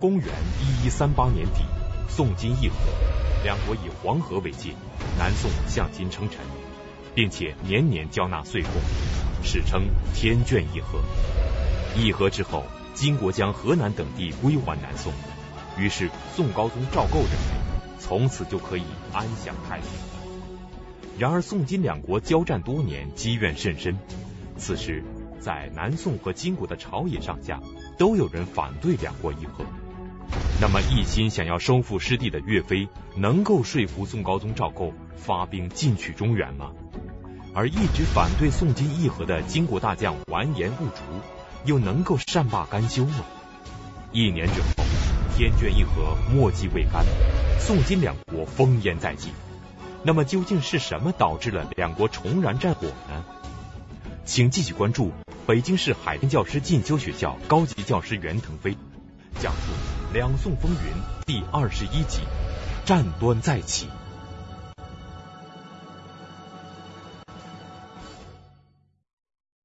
公元一一三八年底，宋金议和，两国以黄河为界，南宋向金称臣，并且年年交纳岁贡，史称天眷议和。议和之后，金国将河南等地归还南宋，于是宋高宗赵构认为，从此就可以安享太平。然而宋金两国交战多年，积怨甚深，此时在南宋和金国的朝野上下，都有人反对两国议和。那么一心想要收复失地的岳飞，能够说服宋高宗赵构发兵进取中原吗？而一直反对宋金议和的金国大将完颜兀竹，又能够善罢甘休吗？一年之后，天眷议和墨迹未干，宋金两国烽烟在即。那么究竟是什么导致了两国重燃战火呢？请继续关注北京市海淀教师进修学校高级教师袁腾飞讲述《两宋风云》第二十一集：战端再起。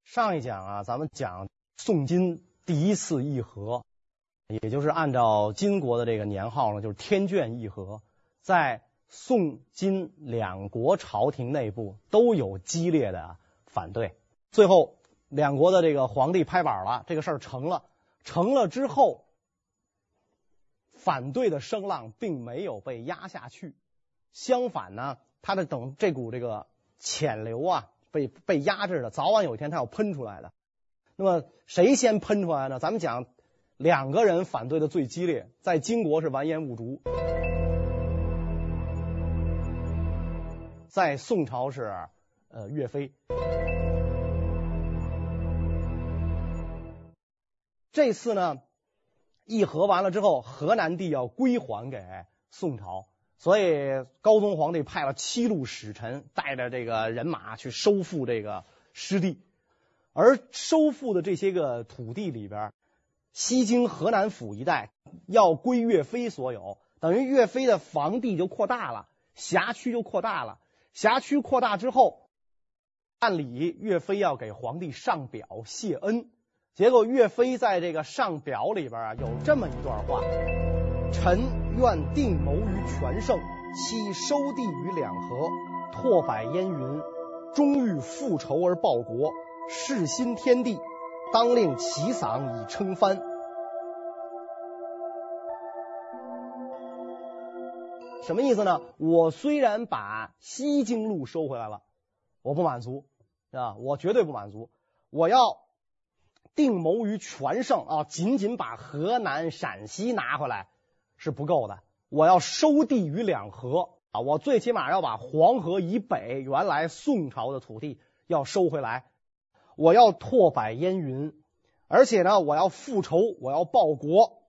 上一讲啊，咱们讲宋金第一次议和，也就是按照金国的这个年号呢，就是天眷议和，在宋金两国朝廷内部都有激烈的反对。最后，两国的这个皇帝拍板了，这个事儿成了。成了之后，反对的声浪并没有被压下去，相反呢，他的等这股这个潜流啊，被被压制的，早晚有一天他要喷出来的。那么谁先喷出来呢？咱们讲两个人反对的最激烈，在金国是完颜兀竹，在宋朝是呃岳飞。这次呢，议和完了之后，河南地要归还给宋朝，所以高宗皇帝派了七路使臣，带着这个人马去收复这个失地。而收复的这些个土地里边，西京河南府一带要归岳飞所有，等于岳飞的房地就扩大了，辖区就扩大了。辖区扩大之后，按理岳飞要给皇帝上表谢恩。结果岳飞在这个上表里边啊，有这么一段话：“臣愿定谋于全胜，期收地于两河，拓百燕云，终欲复仇而报国，事新天地，当令其嗓以称藩。”什么意思呢？我虽然把西京路收回来了，我不满足，啊，我绝对不满足，我要。定谋于全胜啊，仅仅把河南、陕西拿回来是不够的。我要收地于两河啊，我最起码要把黄河以北原来宋朝的土地要收回来。我要拓百燕云，而且呢，我要复仇，我要报国，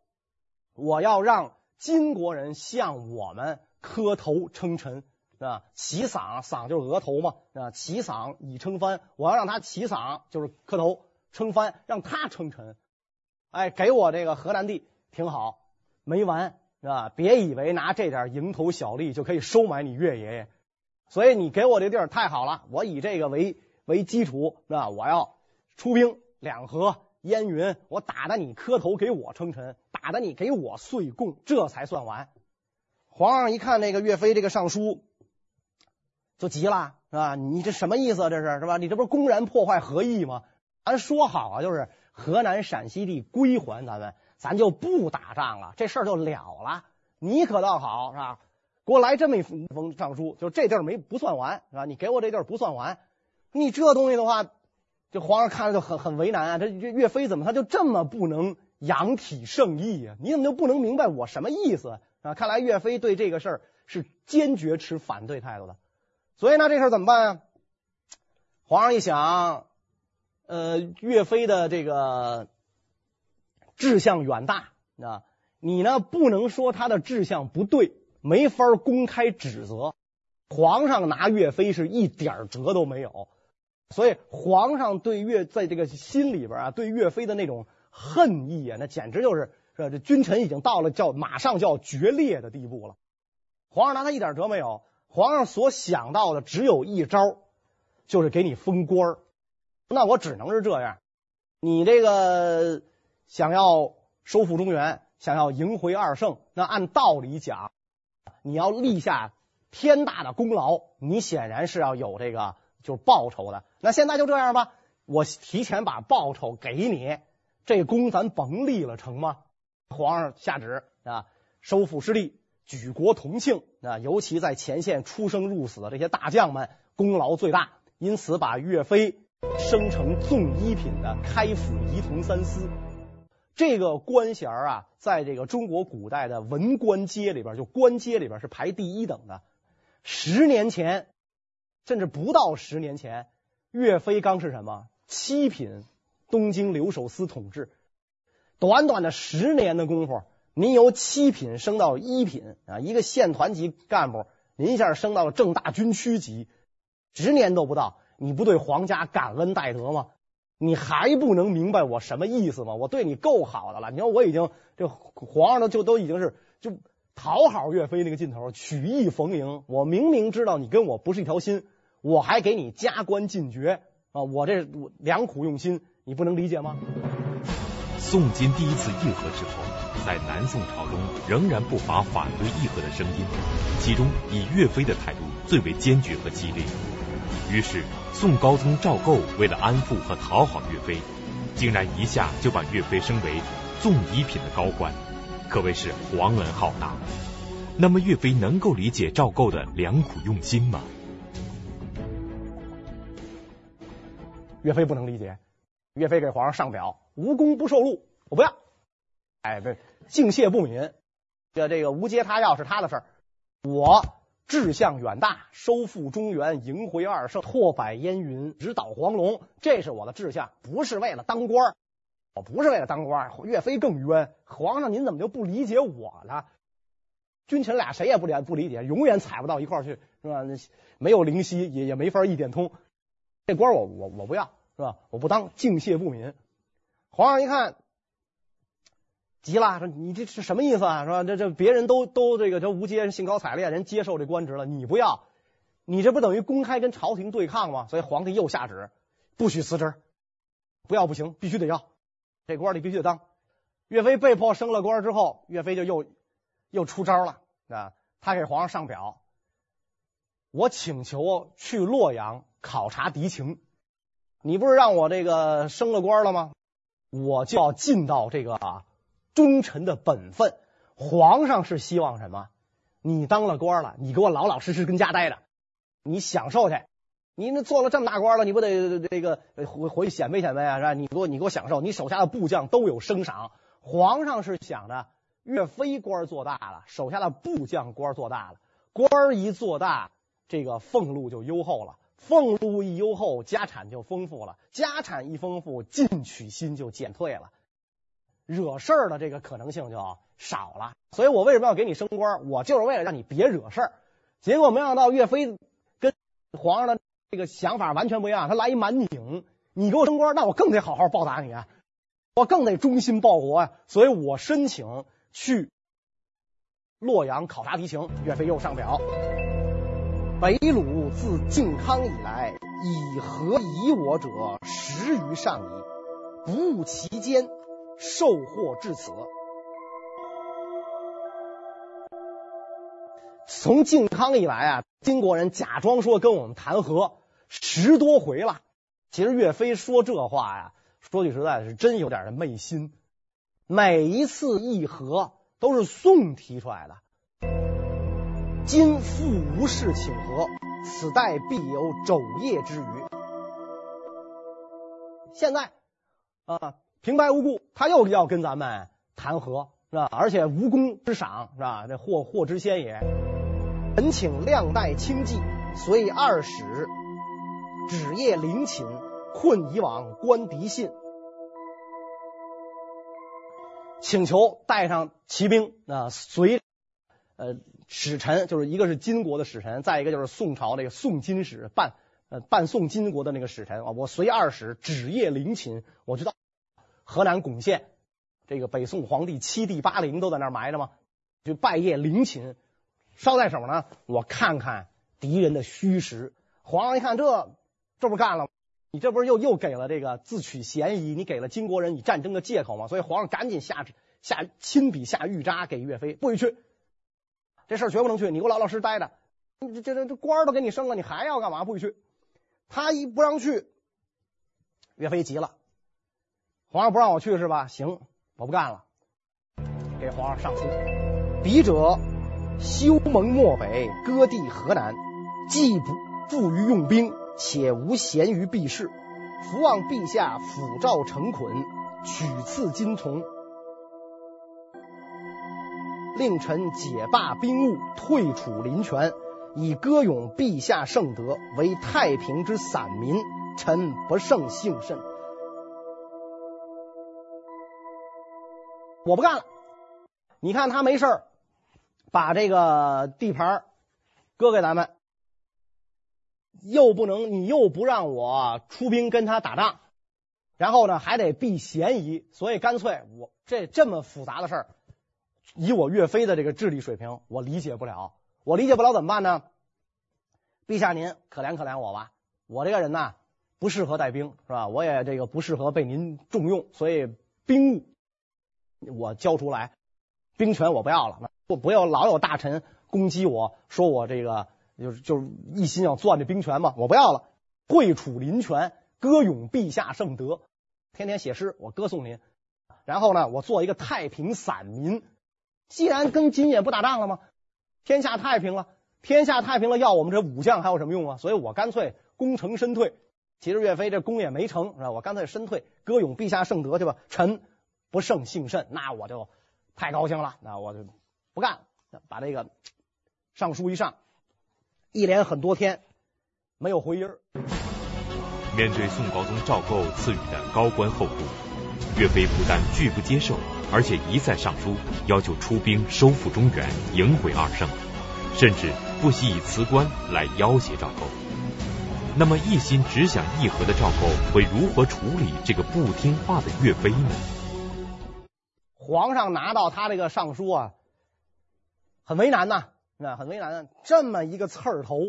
我要让金国人向我们磕头称臣，是吧？齐嗓，嗓就是额头嘛，是吧？齐嗓以称藩，我要让他齐嗓，就是磕头。称藩，让他称臣，哎，给我这个河南地挺好，没完是吧？别以为拿这点蝇头小利就可以收买你岳爷爷，所以你给我这地儿太好了，我以这个为为基础是吧？我要出兵两河燕云，我打得你磕头给我称臣，打得你给我岁贡，这才算完。皇上一看那个岳飞这个上书，就急了是吧？你这什么意思？这是是吧？你这不是公然破坏和议吗？咱说好啊，就是河南、陕西地归还咱们，咱就不打仗了，这事儿就了了。你可倒好是吧？给我来这么一封上书，就这地儿没不算完是吧？你给我这地儿不算完，你这东西的话，这皇上看着就很很为难啊。这这岳飞怎么他就这么不能扬体圣意啊？你怎么就不能明白我什么意思啊？看来岳飞对这个事儿是坚决持反对态度的。所以呢，这事儿怎么办啊？皇上一想。呃，岳飞的这个志向远大啊，你呢不能说他的志向不对，没法公开指责。皇上拿岳飞是一点辙都没有，所以皇上对岳在这个心里边啊，对岳飞的那种恨意啊，那简直就是是吧？这君臣已经到了叫马上就要决裂的地步了。皇上拿他一点辙没有，皇上所想到的只有一招，就是给你封官。那我只能是这样，你这个想要收复中原，想要赢回二圣，那按道理讲，你要立下天大的功劳，你显然是要有这个就是报酬的。那现在就这样吧，我提前把报酬给你，这功咱甭立了，成吗？皇上下旨啊，收复失地，举国同庆啊！尤其在前线出生入死的这些大将们，功劳最大，因此把岳飞升成纵一品的开府仪同三司。这个官衔啊，在这个中国古代的文官阶里边，就官阶里边是排第一等的。十年前，甚至不到十年前，岳飞刚是什么七品东京留守司统制。短短的十年的功夫，您由七品升到一品啊，一个县团级干部，您一下升到了正大军区级，十年都不到，你不对皇家感恩戴德吗？你还不能明白我什么意思吗？我对你够好的了，你说我已经这皇上都就都已经是就讨好岳飞那个劲头，曲意逢迎。我明明知道你跟我不是一条心，我还给你加官进爵啊！我这良苦用心，你不能理解吗？宋金第一次议和之后，在南宋朝中仍然不乏反对议和的声音，其中以岳飞的态度最为坚决和激烈。于是，宋高宗赵构为了安抚和讨好岳飞，竟然一下就把岳飞升为纵一品的高官，可谓是皇恩浩大。那么，岳飞能够理解赵构的良苦用心吗？岳飞不能理解。岳飞给皇上上表，无功不受禄，我不要。哎，对敬谢不敏，这这个无接他要是他的事儿，我。志向远大，收复中原，迎回二圣，拓百燕云，直捣黄龙，这是我的志向，不是为了当官。我不是为了当官，岳飞更冤。皇上，您怎么就不理解我呢？君臣俩谁也不理不理解，永远踩不到一块去，是吧？没有灵犀，也也没法一点通。这官我我我不要，是吧？我不当，敬谢不敏。皇上一看。急了，说你这是什么意思啊？是吧？这这别人都都这个这无阶兴高采烈，人接受这官职了，你不要，你这不等于公开跟朝廷对抗吗？所以皇帝又下旨，不许辞职，不要不行，必须得要，这官你必须得当。岳飞被迫升了官之后，岳飞就又又出招了啊！他给皇上上表，我请求去洛阳考察敌情，你不是让我这个升了官了吗？我就要进到这个啊。忠臣的本分，皇上是希望什么？你当了官了，你给我老老实实跟家待着，你享受去。你那做了这么大官了，你不得这个回回去显摆显摆啊？是吧？你给我你给我享受，你手下的部将都有升赏。皇上是想着岳飞官做大了，手下的部将官做大了，官一做大，这个俸禄就优厚了，俸禄一优厚，家产就丰富了，家产一丰富，进取心就减退了。惹事儿的这个可能性就少了，所以我为什么要给你升官？我就是为了让你别惹事儿。结果没想到岳飞跟皇上的这个想法完全不一样，他来一满拧，你给我升官，那我更得好好报答你啊，我更得忠心报国啊。所以我申请去洛阳考察敌情。岳飞又上表：北虏自靖康以来，以和夷我者十余上矣，不务其间。受祸至此，从靖康以来啊，金国人假装说跟我们谈和十多回了。其实岳飞说这话呀，说句实在的，是真有点的昧心。每一次议和都是宋提出来的，今复无事请和，此待必有肘腋之余。现在啊。平白无故，他又要跟咱们谈和，是吧？而且无功之赏，是吧？这祸祸之先也。臣请亮待轻计，随二使止夜陵寝，困以往观敌信。请求带上骑兵啊，随呃使臣，就是一个是金国的使臣，再一个就是宋朝那个宋金使办呃办宋金国的那个使臣啊。我随二使止夜陵寝，我知道。河南巩县，这个北宋皇帝七弟八陵都在那儿埋着吗？就拜谒陵寝，捎带手呢，我看看敌人的虚实。皇上一看这，这不干了？你这不是又又给了这个自取嫌疑？你给了金国人以战争的借口吗？所以皇上赶紧下旨下亲笔下御札给岳飞，不许去，这事儿绝不能去，你给我老老实实待着。这这这官都给你升了，你还要干嘛？不许去。他一不让去，岳飞急了，皇上不让我去是吧？行，我不干了，给皇上上书，笔者修盟漠北，割地河南，既不富于用兵，且无闲于避事，伏望陛下抚诏成捆，取赐金从，令臣解罢兵务，退处临泉。以歌咏陛下圣德，为太平之散民，臣不胜幸甚。我不干了。你看他没事儿把这个地盘割给咱们，又不能，你又不让我出兵跟他打仗，然后呢还得避嫌疑，所以干脆我这这么复杂的事儿，以我岳飞的这个智力水平，我理解不了。我理解不了怎么办呢？陛下您可怜可怜我吧，我这个人呐不适合带兵是吧？我也这个不适合被您重用，所以兵务我交出来，兵权我不要了。不不要老有大臣攻击我说我这个就是就是一心要攥这兵权嘛，我不要了。会处临泉，歌咏陛下圣德，天天写诗我歌颂您。然后呢，我做一个太平散民。既然跟金也不打仗了吗？天下太平了，天下太平了，要我们这武将还有什么用啊？所以我干脆功成身退。其实岳飞这功也没成，是吧？我干脆身退，歌咏陛下圣德去吧。臣不胜幸甚，那我就太高兴了，那我就不干了。把这个上书一上，一连很多天没有回音。面对宋高宗赵构赐予的高官厚禄，岳飞不但拒不接受。而且一再上书要求出兵收复中原，迎回二圣，甚至不惜以辞官来要挟赵构。那么一心只想议和的赵构会如何处理这个不听话的岳飞呢？皇上拿到他这个上书啊，很为难呐，那很为难。这么一个刺儿头，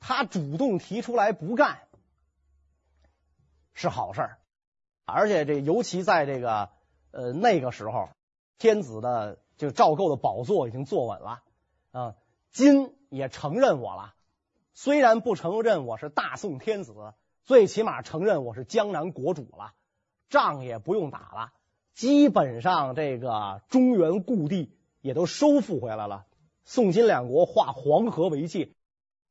他主动提出来不干是好事儿，而且这尤其在这个。呃，那个时候，天子的就赵构的宝座已经坐稳了啊，金也承认我了，虽然不承认我是大宋天子，最起码承认我是江南国主了，仗也不用打了，基本上这个中原故地也都收复回来了。宋金两国划黄河为界，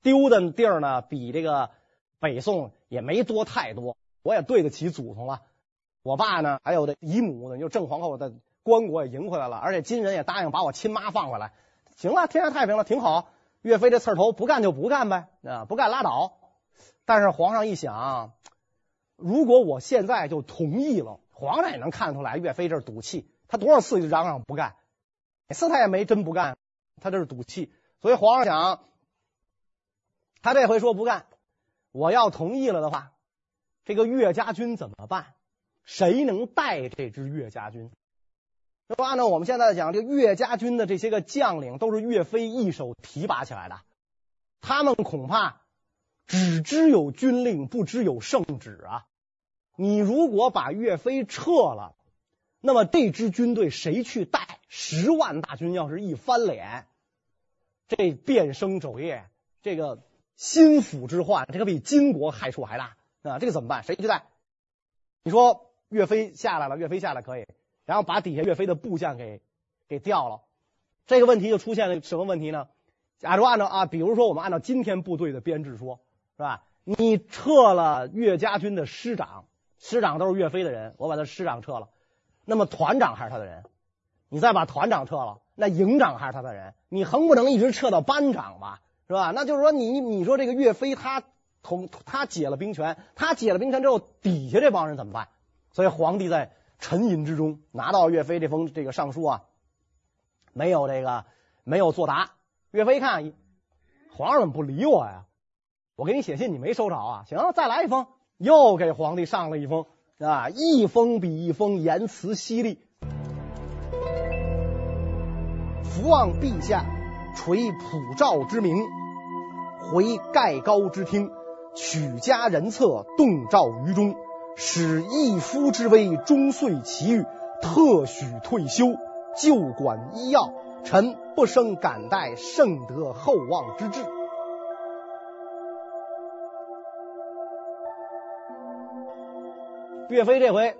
丢的地儿呢比这个北宋也没多太多，我也对得起祖宗了。我爸呢，还有的姨母呢，就郑皇后的棺椁也迎回来了，而且金人也答应把我亲妈放回来。行了，天下太平了，挺好。岳飞这刺头不干就不干呗，啊，不干拉倒。但是皇上一想，如果我现在就同意了，皇上也能看出来岳飞这是赌气。他多少次就嚷嚷不干，每次他也没真不干，他这是赌气。所以皇上想，他这回说不干，我要同意了的话，这个岳家军怎么办？谁能带这支岳家军？说按照我们现在讲，这岳家军的这些个将领都是岳飞一手提拔起来的，他们恐怕只知有军令，不知有圣旨啊！你如果把岳飞撤了，那么这支军队谁去带？十万大军要是一翻脸，这变生肘腋，这个心腹之患，这个比金国害处还大啊！这个怎么办？谁去带？你说？岳飞下来了，岳飞下来可以，然后把底下岳飞的部将给给调了，这个问题就出现了什么问题呢？假如按照啊，比如说我们按照今天部队的编制说，是吧？你撤了岳家军的师长，师长都是岳飞的人，我把他师长撤了，那么团长还是他的人，你再把团长撤了，那营长还是他的人，你横不能一直撤到班长吧，是吧？那就是说你你说这个岳飞他同他解了兵权，他解了兵权之后，底下这帮人怎么办？所以皇帝在沉吟之中拿到岳飞这封这个上书啊，没有这个没有作答。岳飞一看，皇上怎么不理我呀？我给你写信你没收着啊？行，再来一封，又给皇帝上了一封啊，一封比一封言辞犀利。伏望陛下垂普照之明，回盖高之听，取家人策，动照于中。使一夫之威，终遂其欲，特许退休，就管医药。臣不胜感戴圣德厚望之至。岳飞这回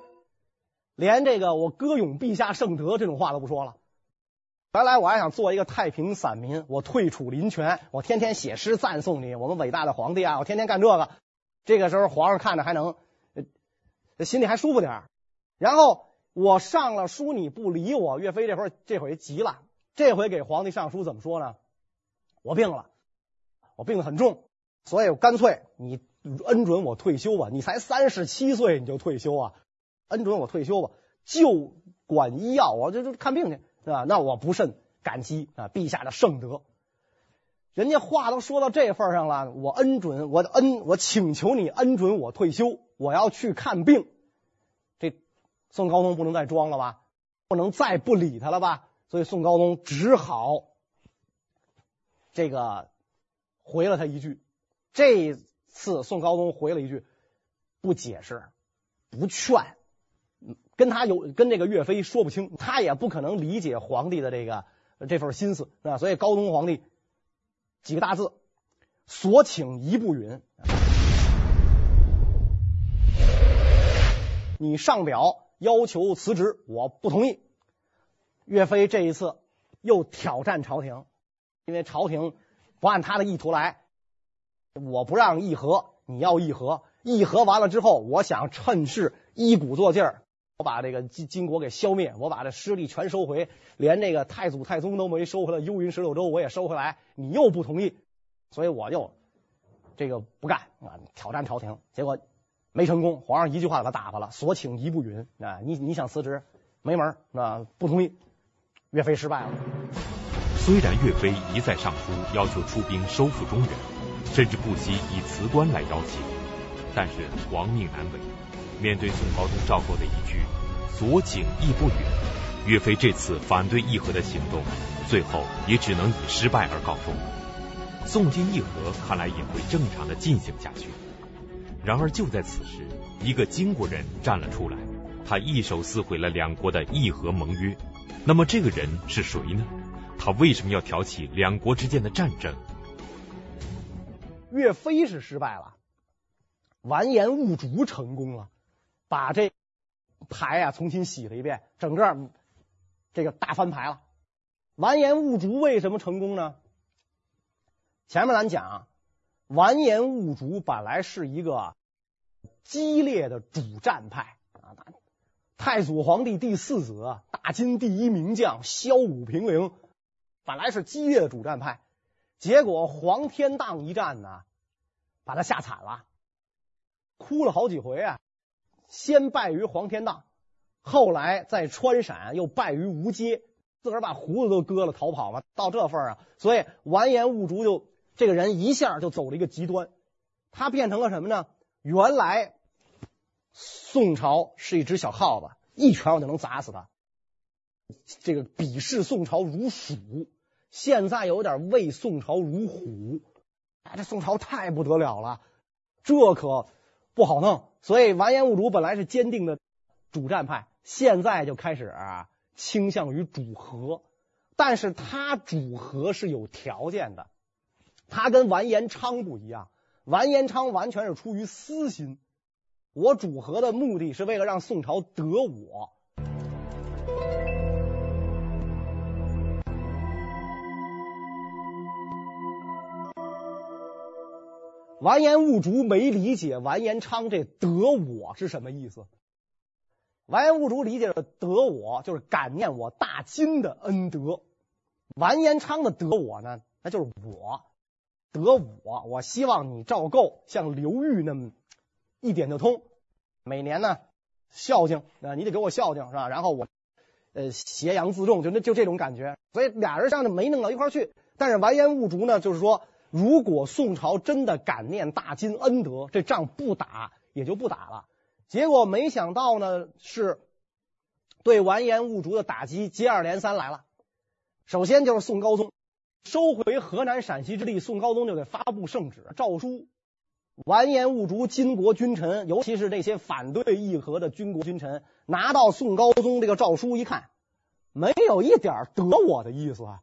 连这个我歌咏陛下圣德这种话都不说了。原来我还想做一个太平散民，我退处林泉，我天天写诗赞颂你，我们伟大的皇帝啊，我天天干这个。这个时候皇上看着还能，心里还舒服点。然后我上了书你不理我，岳飞这会儿这回急了。这回给皇帝上书怎么说呢？我病了，我病得很重，所以我干脆你恩准我退休吧。你才三十七岁你就退休啊？恩准我退休吧，就管医药，我就就看病去，是吧？那我不甚感激啊，陛下的圣德。人家话都说到这份上了，我恩准我恩我请求你恩准我退休，我要去看病。这宋高宗不能再装了吧？不能再不理他了吧？所以宋高宗只好这个回了他一句。这次宋高宗回了一句，不解释，不劝，跟他有跟这个岳飞说不清，他也不可能理解皇帝的这个这份心思啊。所以高宗皇帝几个大字：所请一不允。你上表要求辞职，我不同意。岳飞这一次又挑战朝廷，因为朝廷不按他的意图来，我不让议和，你要议和，议和完了之后，我想趁势一鼓作劲儿，我把这个金金国给消灭，我把这失地全收回，连这个太祖太宗都没收回来，幽云十六州我也收回来，你又不同意，所以我就这个不干啊，挑战朝廷，结果没成功，皇上一句话把他打发了，所请一不允啊，你你想辞职没门啊，不同意。岳飞失败了。虽然岳飞一再上书要求出兵收复中原，甚至不惜以辞官来要挟，但是王命难违。面对宋高宗赵构的一句“所请亦不允”，岳飞这次反对议和的行动，最后也只能以失败而告终。宋金议和看来也会正常的进行下去。然而就在此时，一个金国人站了出来，他一手撕毁了两国的议和盟约。那么这个人是谁呢？他为什么要挑起两国之间的战争？岳飞是失败了，完颜兀术成功了，把这牌啊重新洗了一遍，整个这个大翻牌了。完颜兀术为什么成功呢？前面咱讲，完颜兀术本来是一个激烈的主战派啊。太祖皇帝第四子，大金第一名将，骁武平陵，本来是激烈的主战派，结果黄天荡一战呢，把他吓惨了，哭了好几回啊。先败于黄天荡，后来在川陕又败于吴阶，自个儿把胡子都割了逃跑了，到这份儿啊，所以完颜兀术就这个人一下就走了一个极端，他变成了什么呢？原来。宋朝是一只小耗子，一拳我就能砸死他。这个鄙视宋朝如鼠，现在有点畏宋朝如虎。哎，这宋朝太不得了了，这可不好弄。所以完颜兀术本来是坚定的主战派，现在就开始倾向于主和，但是他主和是有条件的。他跟完颜昌不一样，完颜昌完全是出于私心。我主和的目的是为了让宋朝得我。完颜兀术没理解完颜昌这得我是什么意思。完颜兀术理解的得我就是感念我大金的恩德。完颜昌的得我呢，那就是我得我。我希望你赵构像刘裕那么。一点就通，每年呢孝敬啊，你得给我孝敬是吧？然后我呃挟洋自重，就那就这种感觉。所以俩人像是没弄到一块去。但是完颜兀术呢，就是说，如果宋朝真的感念大金恩德，这仗不打也就不打了。结果没想到呢，是对完颜兀术的打击接二连三来了。首先就是宋高宗收回河南陕西之地，宋高宗就给发布圣旨诏书。完颜兀术，金国君臣，尤其是那些反对议和的军国君臣，拿到宋高宗这个诏书一看，没有一点得我的意思啊。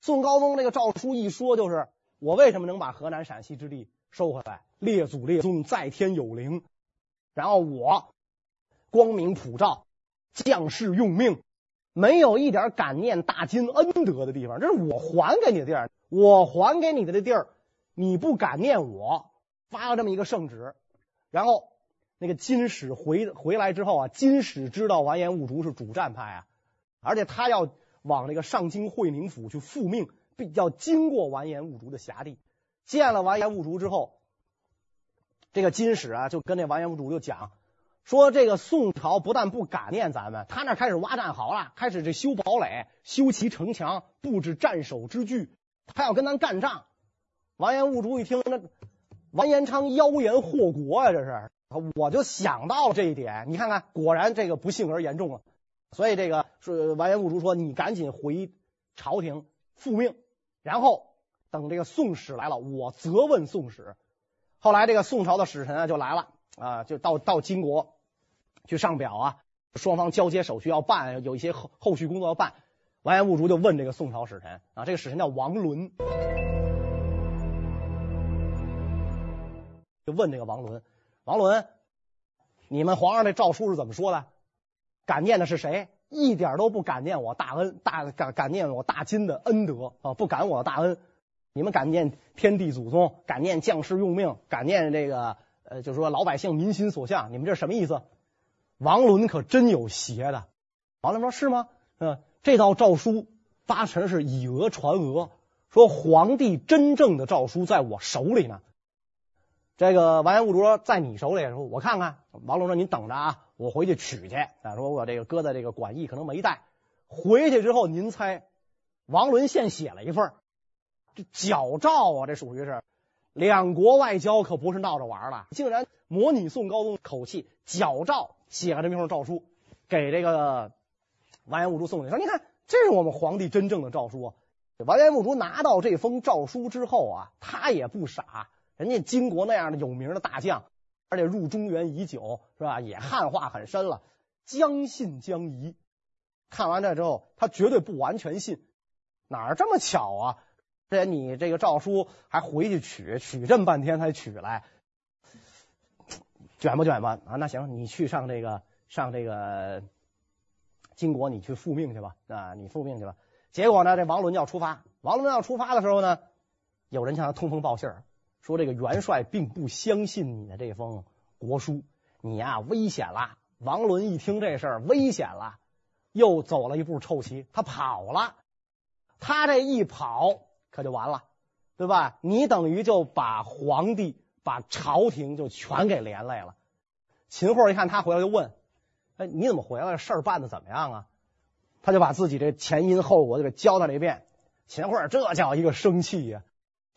宋高宗这个诏书一说，就是我为什么能把河南陕西之地收回来？列祖列宗在天有灵，然后我光明普照，将士用命，没有一点感念大金恩德的地方。这是我还给你的地儿，我还给你的这地儿，你不感念我，发了这么一个圣旨，然后那个金使回回来之后啊，金使知道完颜兀竹是主战派啊，而且他要。往那个上京会宁府去复命，必要经过完颜兀术的辖地。见了完颜兀术之后，这个金使啊就跟那完颜兀术就讲说：“这个宋朝不但不感念咱们，他那开始挖战壕了，开始这修堡垒、修齐城墙、布置战守之具，他要跟咱干仗。”完颜兀术一听，那完颜昌妖言惑国啊，这是！我就想到了这一点。你看看，果然这个不幸而言重了。所以这个是完颜兀术说：“你赶紧回朝廷复命，然后等这个宋使来了，我责问宋使。”后来这个宋朝的使臣啊就来了啊，就到到金国去上表啊，双方交接手续要办，有一些后后续工作要办。完颜兀术就问这个宋朝使臣啊，这个使臣叫王伦，就问这个王伦：“王伦，你们皇上这诏书是怎么说的？”感念的是谁？一点都不感念我大恩大感感念我大金的恩德啊！不感我大恩，你们感念天地祖宗，感念将士用命，感念这个呃，就是说老百姓民心所向。你们这什么意思？王伦可真有邪的。王伦说：“是吗？嗯，这道诏书八成是以讹传讹，说皇帝真正的诏书在我手里呢。”这个完颜兀术：“在你手里。”说：“我看看。”王伦说：“您等着啊。”我回去取去啊！说我这个搁在这个馆驿，可能没带。回去之后，您猜，王伦现写了一份这矫诏啊，这属于是两国外交，可不是闹着玩了，竟然模拟宋高宗口气，矫诏写了这么一份诏书，给这个完颜兀术送去。说：“你看，这是我们皇帝真正的诏书。”完颜兀术拿到这封诏书之后啊，他也不傻，人家金国那样的有名的大将。而且入中原已久，是吧？也汉化很深了，将信将疑。看完这之后，他绝对不完全信。哪儿这么巧啊？这你这个诏书还回去取，取这么半天才取来，卷吧卷吧啊！那行，你去上这个上这个金国，你去复命去吧啊！你复命去吧。结果呢，这王伦要出发，王伦要出发的时候呢，有人向他通风报信儿。说这个元帅并不相信你的这封国书，你呀、危险了。王伦一听这事儿，危险了，又走了一步臭棋，他跑了。他这一跑可就完了，对吧？你等于就把皇帝、把朝廷就全给连累了。秦桧一看他回来，就问：“哎，你怎么回来？事儿办的怎么样啊？”他就把自己这前因后果就给交代了一遍。秦桧这叫一个生气呀！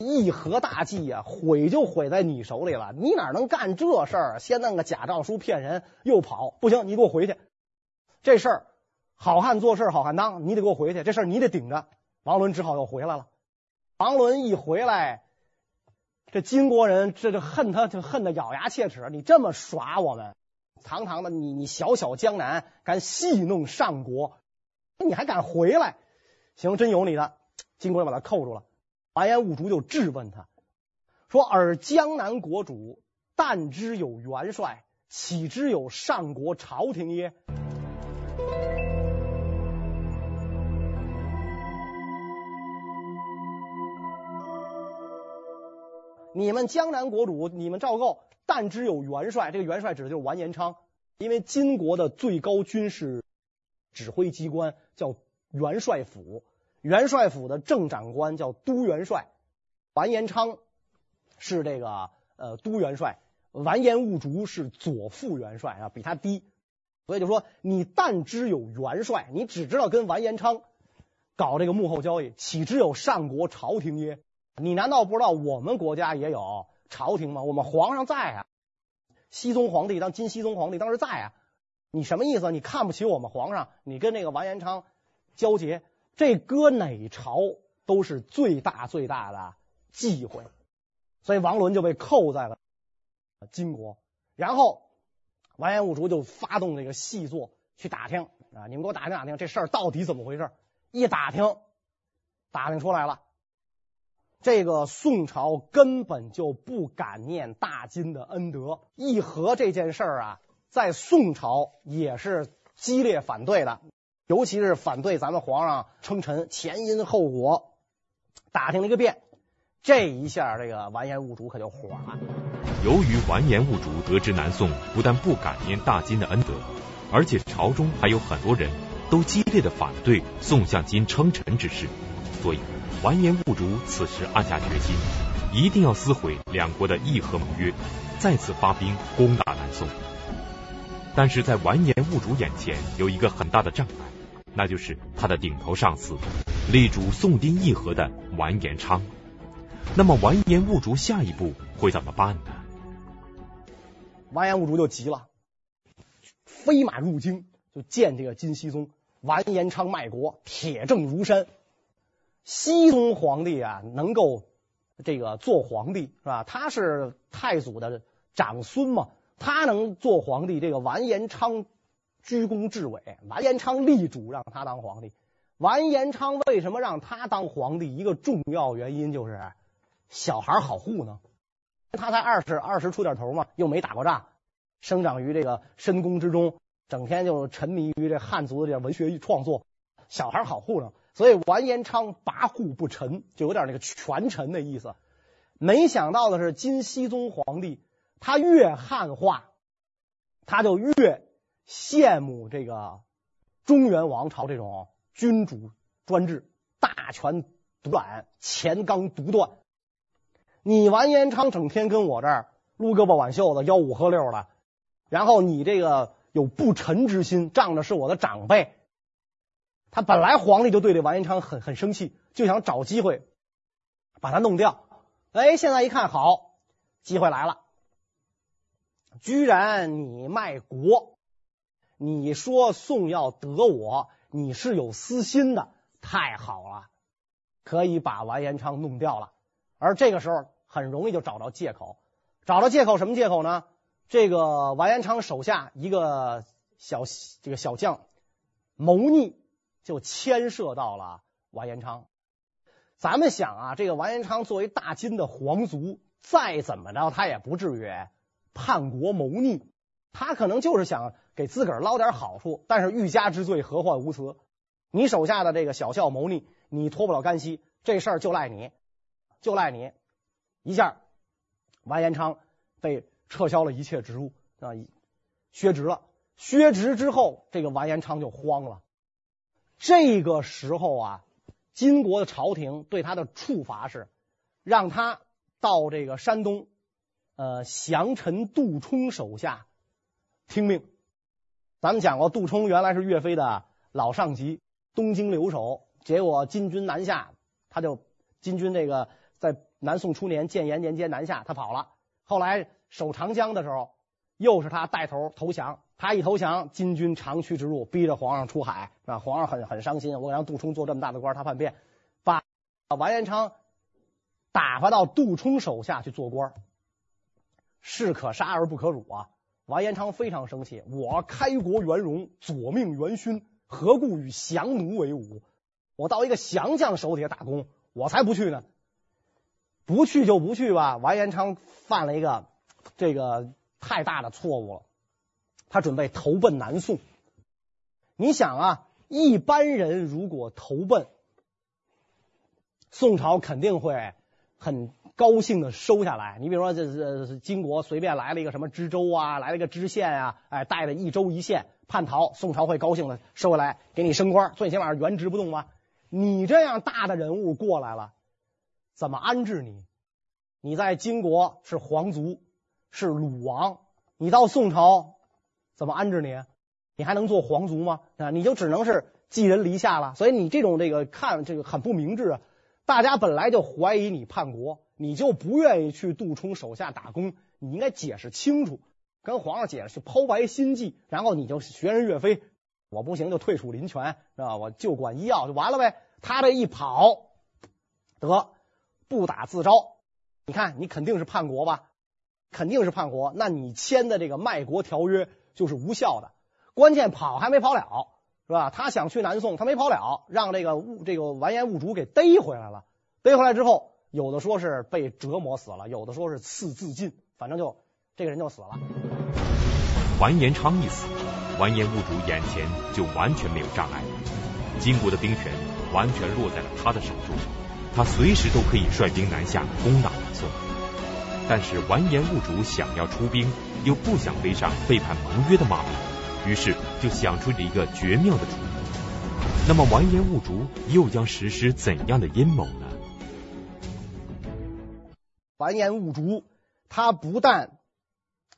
义和大计呀，毁就毁在你手里了。你哪能干这事儿？先弄个假诏书骗人，又跑，不行，你给我回去。这事儿好汉做事好汉当，你得给我回去。这事儿你得顶着。王伦只好又回来了。王伦一回来，这金国人这就恨他，就恨得咬牙切齿。你这么耍我们，堂堂的你，你小小江南敢戏弄上国，你还敢回来？行，真有你的。金国人把他扣住了。完颜兀术就质问他说：“尔江南国主，但知有元帅，岂知有上国朝廷耶？”你们江南国主，你们赵构，但知有元帅，这个元帅指的就是完颜昌，因为金国的最高军事指挥机关叫元帅府。元帅府的正长官叫都元帅，完颜昌是这个呃都元帅，完颜兀术是左副元帅啊，比他低，所以就说你但知有元帅，你只知道跟完颜昌搞这个幕后交易，岂知有上国朝廷耶？你难道不知道我们国家也有朝廷吗？我们皇上在啊，熹宗皇帝当金熹宗皇帝当时在啊，你什么意思？你看不起我们皇上？你跟那个完颜昌交结？这搁哪朝都是最大最大的忌讳，所以王伦就被扣在了金国。然后完颜兀术就发动这个细作去打听啊，你们给我打听打听这事儿到底怎么回事？一打听，打听出来了，这个宋朝根本就不敢念大金的恩德，议和这件事儿啊，在宋朝也是激烈反对的，尤其是反对咱们皇上称臣，前因后果打听了一个遍，这一下这个完颜兀竹可就火了。由于完颜兀竹得知南宋不但不感念大金的恩德，而且朝中还有很多人。都激烈的反对宋向金称臣之事，所以完颜兀竹此时暗下决心，一定要撕毁两国的议和盟约，再次发兵攻打南宋。但是在完颜兀竹眼前有一个很大的障碍，那就是他的顶头上司，力主宋丁议和的完颜昌。那么完颜兀竹下一步会怎么办呢？完颜兀竹就急了，飞马入京，就见这个金熙宗。完颜昌卖国，铁证如山。熙宗皇帝啊，能够这个做皇帝是吧？他是太祖的长孙嘛，他能做皇帝。这个完颜昌居功至伟，完颜昌力主让他当皇帝。完颜昌为什么让他当皇帝？一个重要原因就是小孩好护呢。他才二十二十出点头嘛，又没打过仗，生长于这个深宫之中。整天就沉迷于这汉族的这文学创作，小孩好护着，所以完颜昌跋扈不臣，就有点那个权臣的意思。没想到的是，金熙宗皇帝他越汉化，他就越羡慕这个中原王朝这种君主专制、大权独揽、乾纲独断。你完颜昌整天跟我这儿撸胳膊挽袖子、吆五喝六的，然后你这个。有不臣之心，仗着是我的长辈，他本来皇帝就对这完颜昌很很生气，就想找机会把他弄掉。哎，现在一看好，机会来了，居然你卖国，你说宋要得我，你是有私心的，太好了，可以把完颜昌弄掉了。而这个时候很容易就找到借口，找到借口什么借口呢？这个完颜昌手下一个小这个小将谋逆，就牵涉到了完颜昌。咱们想啊，这个完颜昌作为大金的皇族，再怎么着他也不至于叛国谋逆，他可能就是想给自个儿捞点好处。但是欲加之罪，何患无辞？你手下的这个小校谋逆，你脱不了干系，这事儿就赖你，就赖你。一下，完颜昌被。撤销了一切职务啊，削职了。削职之后，这个完颜昌就慌了。这个时候啊，金国的朝廷对他的处罚是让他到这个山东，呃，降臣杜充手下听命。咱们讲过，杜充原来是岳飞的老上级，东京留守。结果金军南下，他就金军这个在南宋初年建炎年间南下，他跑了。后来。守长江的时候，又是他带头投降。他一投降，金军长驱直入，逼着皇上出海。啊，皇上很很伤心。我让杜充做这么大的官，他叛变，把完颜昌打发到杜充手下去做官，士可杀而不可辱啊！完颜昌非常生气。我开国元荣，左命元勋，何故与降奴为伍？我到一个降将手底下打工，我才不去呢！不去就不去吧。完颜昌犯了一个。这个太大的错误了，他准备投奔南宋。你想啊，一般人如果投奔宋朝，肯定会很高兴的收下来。你比如说，这这金国随便来了一个什么知州啊，来了个知县啊，哎，带着一州一县叛逃，宋朝会高兴的收回来，给你升官，最起码原职不动吗？你这样大的人物过来了，怎么安置你？你在金国是皇族。是鲁王，你到宋朝怎么安置你？你还能做皇族吗？啊，你就只能是寄人篱下了。所以你这种这个看这个很不明智啊！大家本来就怀疑你叛国，你就不愿意去杜充手下打工，你应该解释清楚，跟皇上解释，剖白心计，然后你就学人岳飞，我不行就退出林权，是吧？我就管医药就完了呗。他这一跑，得不打自招，你看你肯定是叛国吧？肯定是叛国，那你签的这个卖国条约就是无效的。关键跑还没跑了，是吧？他想去南宋，他没跑了，让这个兀这个完颜兀术给逮回来了。逮回来之后，有的说是被折磨死了，有的说是赐自尽，反正就这个人就死了。完颜昌一死，完颜兀术眼前就完全没有障碍，金国的兵权完全落在了他的手中，他随时都可以率兵南下攻打南宋。但是完颜兀术想要出兵，又不想背上背叛盟约的骂名。于是就想出了一个绝妙的主意。那么完颜兀术又将实施怎样的阴谋呢？完颜兀术他不但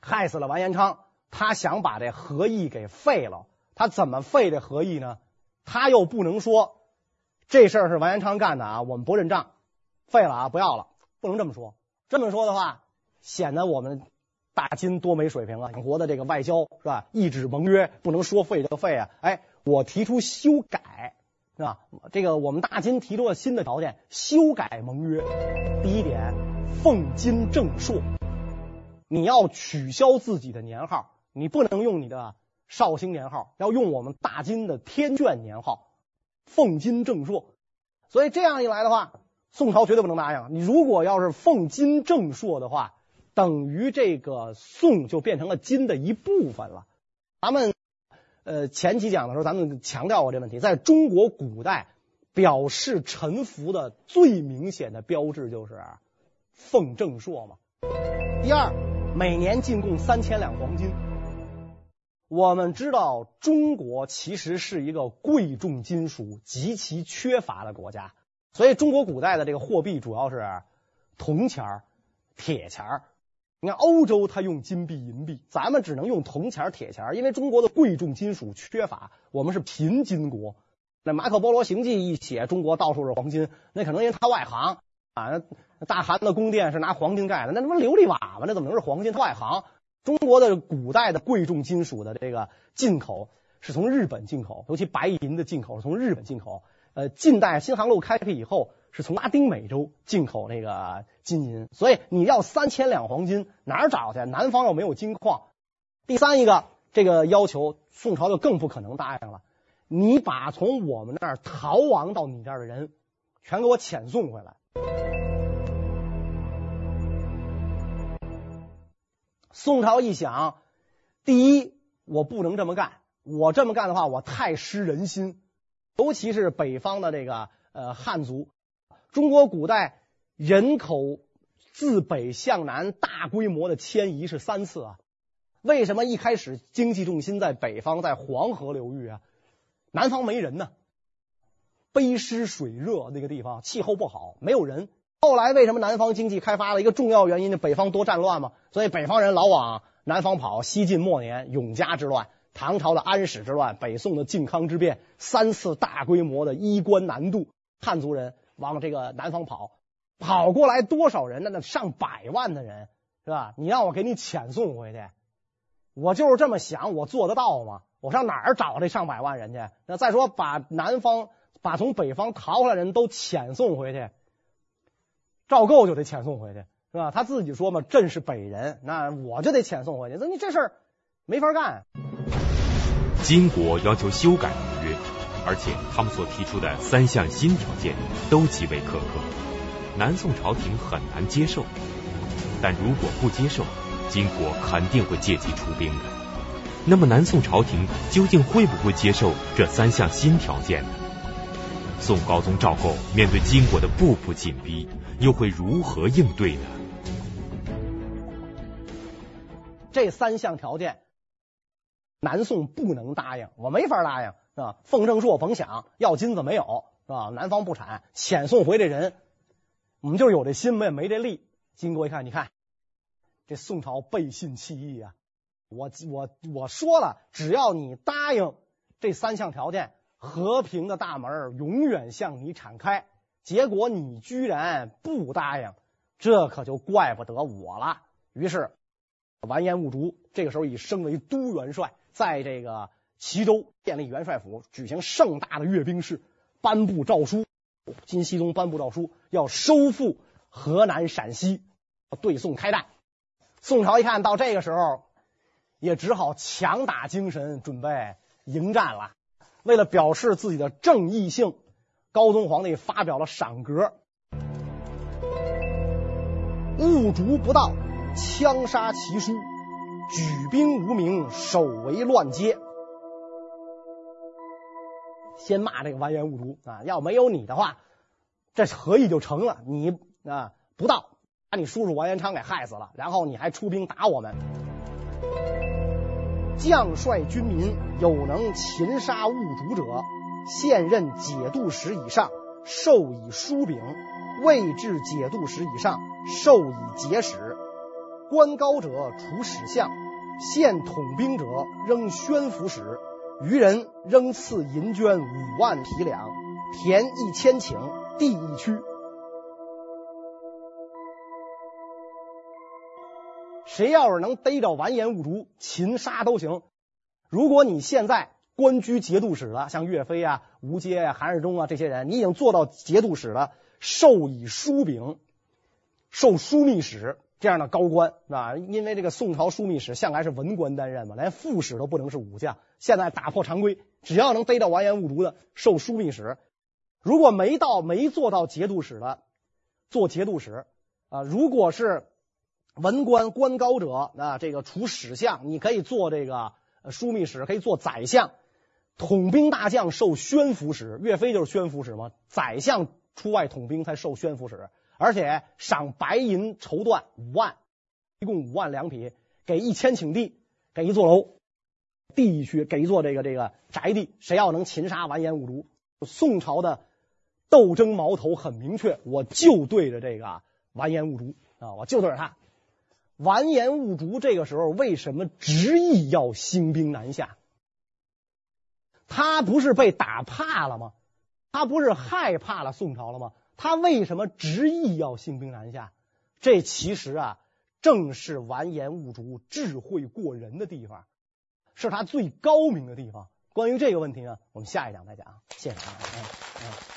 害死了完颜昌，他想把这和议给废了。他怎么废这和议呢？他又不能说这事儿是完颜昌干的啊，我们不认账，废了啊，不要了，不能这么说。这么说的话，显得我们。大金多没水平啊！养活的这个外交是吧？一纸盟约不能说废就废啊！哎，我提出修改是吧？这个我们大金提出了新的条件，修改盟约。第一点，奉金正朔，你要取消自己的年号，你不能用你的绍兴年号，要用我们大金的天眷年号，奉金正朔。所以这样一来的话，宋朝绝对不能答应。你如果要是奉金正朔的话，等于这个宋就变成了金的一部分了。咱们呃前期讲的时候，咱们强调过这问题，在中国古代表示臣服的最明显的标志就是奉正朔嘛。第二，每年进贡三千两黄金。我们知道中国其实是一个贵重金属极其缺乏的国家，所以中国古代的这个货币主要是铜钱、铁钱。你看欧洲，它用金币、银币，咱们只能用铜钱、铁钱，因为中国的贵重金属缺乏，我们是贫金国。那马可波罗行记一写，中国到处是黄金，那可能因为他外行啊。大汗的宫殿是拿黄金盖的，那他妈琉璃瓦嘛，那怎么能是黄金？外行。中国的古代的贵重金属的这个进口是从日本进口，尤其白银的进口是从日本进口。呃，近代新航路开辟以后。是从拉丁美洲进口那个金银，所以你要三千两黄金哪儿找去？南方又没有金矿。第三一个这个要求，宋朝就更不可能答应了。你把从我们那儿逃亡到你这儿的人，全给我遣送回来。宋朝一想，第一，我不能这么干，我这么干的话，我太失人心，尤其是北方的这个呃汉族。中国古代人口自北向南大规模的迁移是三次啊，为什么一开始经济重心在北方，在黄河流域啊？南方没人呢，卑湿水热那个地方气候不好，没有人。后来为什么南方经济开发了一个重要原因？就北方多战乱嘛，所以北方人老往南方跑。西晋末年永嘉之乱、唐朝的安史之乱、北宋的靖康之变，三次大规模的衣冠南渡，汉族人。往这个南方跑，跑过来多少人呢？那上百万的人，是吧？你让我给你遣送回去，我就是这么想，我做得到吗？我上哪儿找这上百万人去？那再说，把南方、把从北方逃回来人都遣送回去，赵构就得遣送回去，是吧？他自己说嘛，朕是北人，那我就得遣送回去。那你这事儿没法干。金国要求修改。而且他们所提出的三项新条件都极为苛刻，南宋朝廷很难接受。但如果不接受，金国肯定会借机出兵的。那么南宋朝廷究竟会不会接受这三项新条件呢？宋高宗赵构面对金国的步步紧逼，又会如何应对呢？这三项条件，南宋不能答应，我没法答应。是吧？奉正朔甭想要金子没有，是吧？南方不产，遣送回这人，我们就有这心，没没这力。金国一看，你看这宋朝背信弃义啊！我我我说了，只要你答应这三项条件，和平的大门永远向你敞开。结果你居然不答应，这可就怪不得我了。于是完颜兀竹这个时候已升为都元帅，在这个。齐州建立元帅府，举行盛大的阅兵式，颁布诏书。金熙宗颁布诏书，要收复河南陕西，对宋开战。宋朝一看到这个时候，也只好强打精神准备迎战了。为了表示自己的正义性，高宗皇帝发表了赏格：误竹不到，枪杀其书；举兵无名，守为乱阶。先骂这个完颜兀竹啊，要没有你的话，这合议就成了。你啊不到，把你叔叔完颜昌给害死了，然后你还出兵打我们。将帅军民有能擒杀兀竹者，现任节度使以上，授以书柄；未至节度使以上，授以节使。官高者处使相，现统兵者仍宣抚使。余人仍赐银绢五万匹两，田一千顷，地一区。谁要是能逮着完颜兀竹，擒杀都行。如果你现在官居节度使了，像岳飞啊、吴阶啊、韩世忠啊这些人，你已经做到节度使了，授以书柄，授枢密使这样的高官啊。因为这个宋朝枢密使向来是文官担任嘛，连副使都不能是武将。现在打破常规，只要能逮到完颜兀竹的，授枢密使。如果没到没做到节度使的，做节度使啊。如果是文官官高者啊，这个处使相，你可以做这个枢密使，可以做宰相。统兵大将授宣抚使，岳飞就是宣抚使嘛。宰相出外统兵才授宣抚使，而且赏白银绸缎五万，一共五万两匹，给一千顷地，给一座楼，地区给一座这个这个宅地。谁要能擒杀完颜兀竹，宋朝的斗争矛头很明确，我就对着这个完颜兀竹啊，我就对着他。完颜兀竹这个时候为什么执意要兴兵南下？他不是被打怕了吗？他不是害怕了宋朝了吗？他为什么执意要兴兵南下？这其实啊，正是完颜兀竹智慧过人的地方，是他最高明的地方。关于这个问题呢，我们下一讲再讲。谢谢大家。